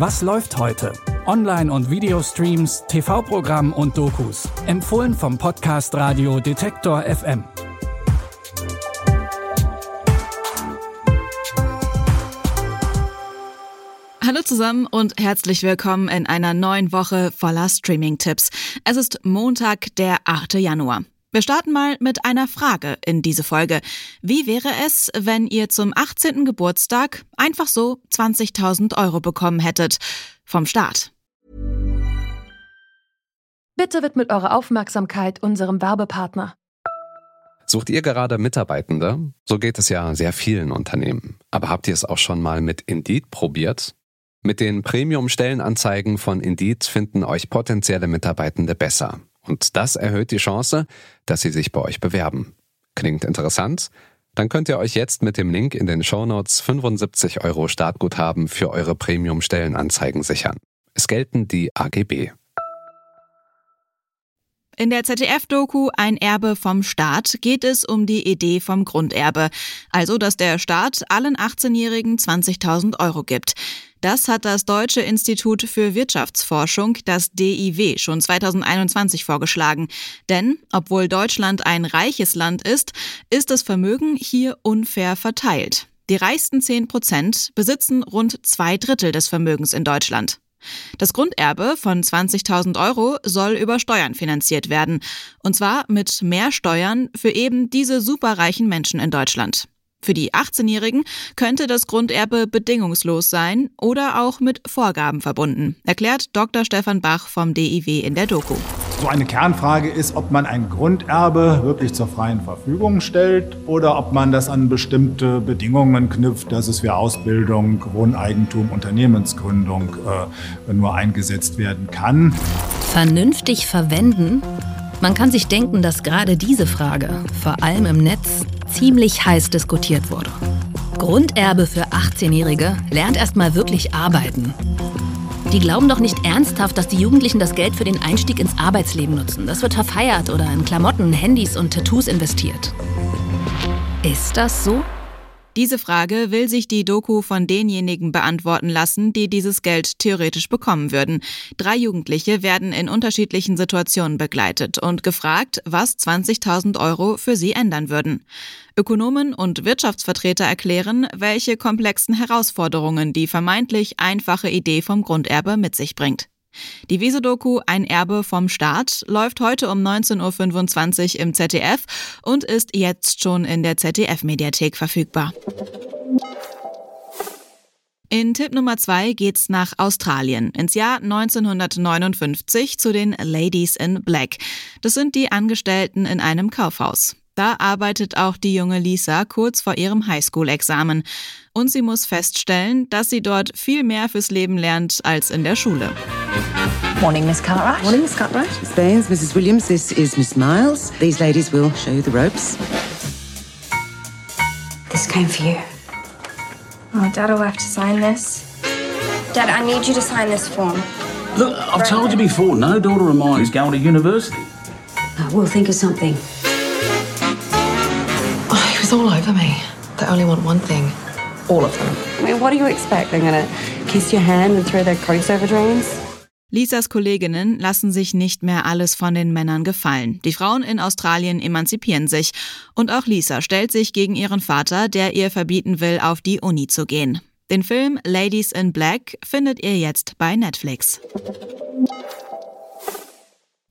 Was läuft heute? Online- und Videostreams, TV-Programm und Dokus. Empfohlen vom Podcast Radio Detektor FM. Hallo zusammen und herzlich willkommen in einer neuen Woche voller Streaming-Tipps. Es ist Montag, der 8. Januar. Wir starten mal mit einer Frage in diese Folge. Wie wäre es, wenn ihr zum 18. Geburtstag einfach so 20.000 Euro bekommen hättet? Vom Staat. Bitte widmet eure Aufmerksamkeit unserem Werbepartner. Sucht ihr gerade Mitarbeitende? So geht es ja sehr vielen Unternehmen. Aber habt ihr es auch schon mal mit Indeed probiert? Mit den Premium-Stellenanzeigen von Indeed finden euch potenzielle Mitarbeitende besser. Und das erhöht die Chance, dass sie sich bei euch bewerben. Klingt interessant? Dann könnt ihr euch jetzt mit dem Link in den Shownotes 75 Euro Startguthaben für eure Premium-Stellenanzeigen sichern. Es gelten die AGB. In der ZDF-Doku Ein Erbe vom Staat geht es um die Idee vom Grunderbe, also dass der Staat allen 18-Jährigen 20.000 Euro gibt. Das hat das Deutsche Institut für Wirtschaftsforschung, das DIW, schon 2021 vorgeschlagen. Denn, obwohl Deutschland ein reiches Land ist, ist das Vermögen hier unfair verteilt. Die reichsten 10 Prozent besitzen rund zwei Drittel des Vermögens in Deutschland. Das Grunderbe von 20.000 Euro soll über Steuern finanziert werden. Und zwar mit mehr Steuern für eben diese superreichen Menschen in Deutschland. Für die 18-Jährigen könnte das Grunderbe bedingungslos sein oder auch mit Vorgaben verbunden, erklärt Dr. Stefan Bach vom DIW in der Doku. So eine Kernfrage ist, ob man ein Grunderbe wirklich zur freien Verfügung stellt oder ob man das an bestimmte Bedingungen knüpft, dass es für Ausbildung, Wohneigentum, Unternehmensgründung äh, nur eingesetzt werden kann. Vernünftig verwenden? Man kann sich denken, dass gerade diese Frage, vor allem im Netz, ziemlich heiß diskutiert wurde. Grunderbe für 18-Jährige lernt erstmal wirklich arbeiten. Die glauben doch nicht ernsthaft, dass die Jugendlichen das Geld für den Einstieg ins Arbeitsleben nutzen. Das wird verfeiert oder in Klamotten, Handys und Tattoos investiert. Ist das so? Diese Frage will sich die Doku von denjenigen beantworten lassen, die dieses Geld theoretisch bekommen würden. Drei Jugendliche werden in unterschiedlichen Situationen begleitet und gefragt, was 20.000 Euro für sie ändern würden. Ökonomen und Wirtschaftsvertreter erklären, welche komplexen Herausforderungen die vermeintlich einfache Idee vom Grunderbe mit sich bringt. Die Wesedoku Ein Erbe vom Staat läuft heute um 19.25 Uhr im ZDF und ist jetzt schon in der ZDF-Mediathek verfügbar. In Tipp Nummer zwei geht's nach Australien, ins Jahr 1959 zu den Ladies in Black. Das sind die Angestellten in einem Kaufhaus. Da arbeitet auch die junge Lisa kurz vor ihrem Highschool-Examen. Und sie muss feststellen, dass sie dort viel mehr fürs Leben lernt als in der Schule. Morning, Miss Cartwright. Morning, Miss Cartwright. Miss Baines, Mrs. Williams, this is Miss Miles. These ladies will show you the ropes. This came for you. Oh, Dad will have to sign this. Dad, I need you to sign this form. Look, I've told you before, no daughter of mine is going to university. Uh, we'll think of something. Oh, he was all over me. They only want one thing. All of them. I mean, what do you expect? They're gonna kiss your hand and throw their coats over drains? Lisas Kolleginnen lassen sich nicht mehr alles von den Männern gefallen. Die Frauen in Australien emanzipieren sich. Und auch Lisa stellt sich gegen ihren Vater, der ihr verbieten will, auf die Uni zu gehen. Den Film Ladies in Black findet ihr jetzt bei Netflix.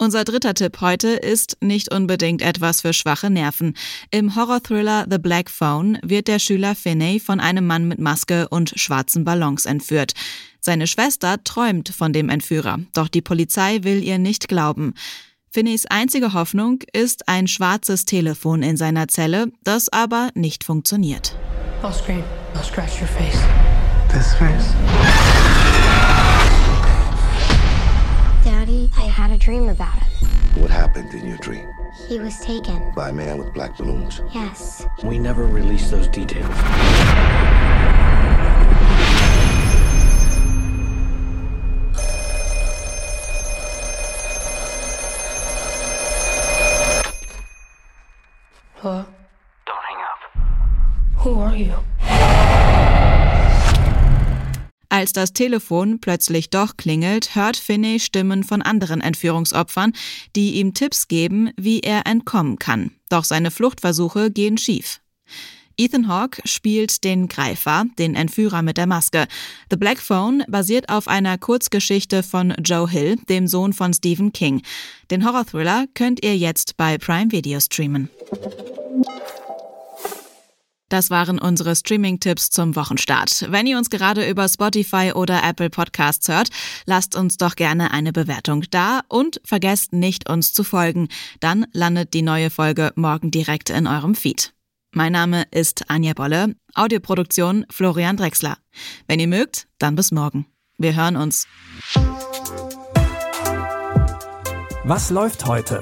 Unser dritter Tipp heute ist nicht unbedingt etwas für schwache Nerven. Im Horror-Thriller The Black Phone wird der Schüler Finney von einem Mann mit Maske und schwarzen Ballons entführt. Seine Schwester träumt von dem Entführer, doch die Polizei will ihr nicht glauben. Finneys einzige Hoffnung ist ein schwarzes Telefon in seiner Zelle, das aber nicht funktioniert. I'll scream. I'll scratch your face. This face? Had a dream about him. What happened in your dream? He was taken. By a man with black balloons. Yes. We never released those details. Als das Telefon plötzlich doch klingelt, hört Finney Stimmen von anderen Entführungsopfern, die ihm Tipps geben, wie er entkommen kann. Doch seine Fluchtversuche gehen schief. Ethan Hawke spielt den Greifer, den Entführer mit der Maske. The Black Phone basiert auf einer Kurzgeschichte von Joe Hill, dem Sohn von Stephen King. Den Horror-Thriller könnt ihr jetzt bei Prime Video streamen. Das waren unsere Streaming-Tipps zum Wochenstart. Wenn ihr uns gerade über Spotify oder Apple Podcasts hört, lasst uns doch gerne eine Bewertung da und vergesst nicht, uns zu folgen. Dann landet die neue Folge morgen direkt in eurem Feed. Mein Name ist Anja Bolle, Audioproduktion Florian Drexler. Wenn ihr mögt, dann bis morgen. Wir hören uns. Was läuft heute?